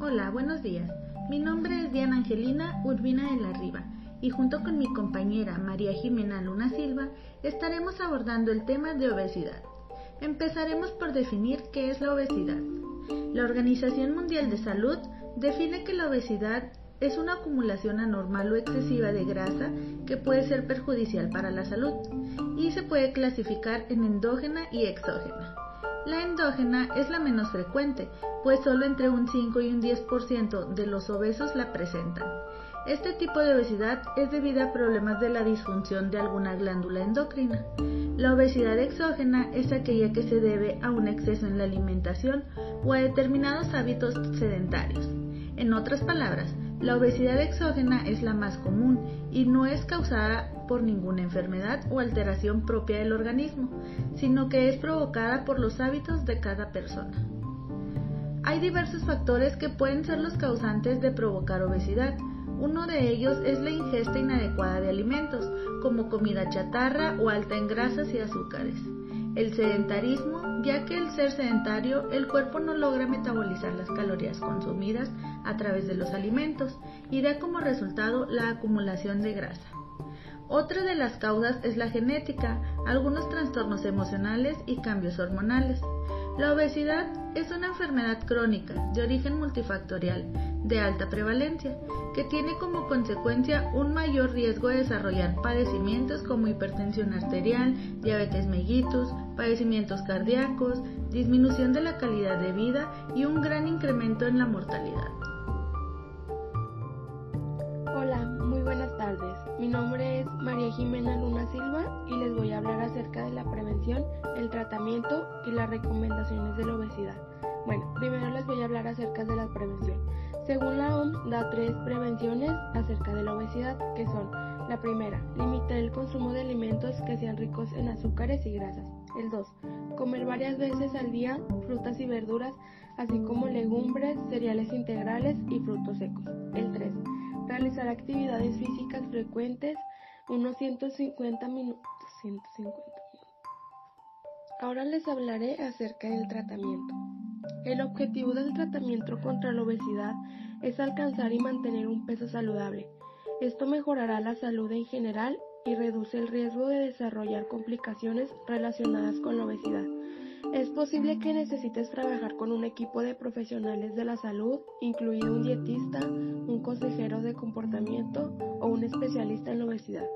Hola, buenos días. Mi nombre es Diana Angelina Urbina de la Riva y junto con mi compañera María Jimena Luna Silva estaremos abordando el tema de obesidad. Empezaremos por definir qué es la obesidad. La Organización Mundial de Salud define que la obesidad es una acumulación anormal o excesiva de grasa que puede ser perjudicial para la salud y se puede clasificar en endógena y exógena. La endógena es la menos frecuente, pues solo entre un 5 y un 10% de los obesos la presentan. Este tipo de obesidad es debido a problemas de la disfunción de alguna glándula endocrina. La obesidad exógena es aquella que se debe a un exceso en la alimentación o a determinados hábitos sedentarios. En otras palabras, la obesidad exógena es la más común y no es causada por ninguna enfermedad o alteración propia del organismo, sino que es provocada por los hábitos de cada persona. Hay diversos factores que pueden ser los causantes de provocar obesidad. Uno de ellos es la ingesta inadecuada de alimentos, como comida chatarra o alta en grasas y azúcares. El sedentarismo, ya que el ser sedentario, el cuerpo no logra metabolizar las calorías consumidas a través de los alimentos y da como resultado la acumulación de grasa. Otra de las causas es la genética, algunos trastornos emocionales y cambios hormonales. La obesidad es una enfermedad crónica de origen multifactorial de alta prevalencia que tiene como consecuencia un mayor riesgo de desarrollar padecimientos como hipertensión arterial, diabetes mellitus, padecimientos cardíacos, disminución de la calidad de vida y un gran incremento en la mortalidad. Hola. Mi nombre es María Jimena Luna Silva y les voy a hablar acerca de la prevención, el tratamiento y las recomendaciones de la obesidad. Bueno, primero les voy a hablar acerca de la prevención. Según la OMS, da tres prevenciones acerca de la obesidad, que son la primera, limitar el consumo de alimentos que sean ricos en azúcares y grasas. El 2, comer varias veces al día frutas y verduras, así como legumbres, cereales integrales y frutos secos. El 3, realizar actividades físicas frecuentes, unos 150 minutos. 150 minutos. Ahora les hablaré acerca del tratamiento. El objetivo del tratamiento contra la obesidad es alcanzar y mantener un peso saludable. Esto mejorará la salud en general y reduce el riesgo de desarrollar complicaciones relacionadas con la obesidad. Es posible que necesites trabajar con un equipo de profesionales de la salud, incluido un dietista, un consejero de comportamiento o un especialista en la obesidad,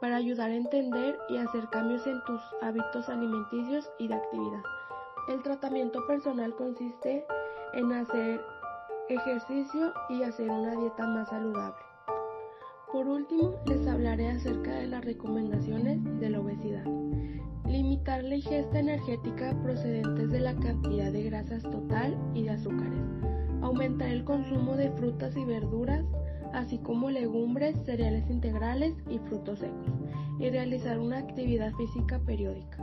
para ayudar a entender y hacer cambios en tus hábitos alimenticios y de actividad. El tratamiento personal consiste en hacer ejercicio y hacer una dieta más saludable. Por último, les hablaré acerca de las recomendaciones de la obesidad. Limitar la ingesta energética procedentes de la cantidad de grasas total y de azúcares. Aumentar el consumo de frutas y verduras, así como legumbres, cereales integrales y frutos secos. Y realizar una actividad física periódica.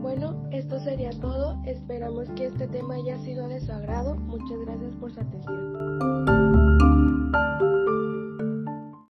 Bueno, esto sería todo. Esperamos que este tema haya sido de su agrado. Muchas gracias por su atención.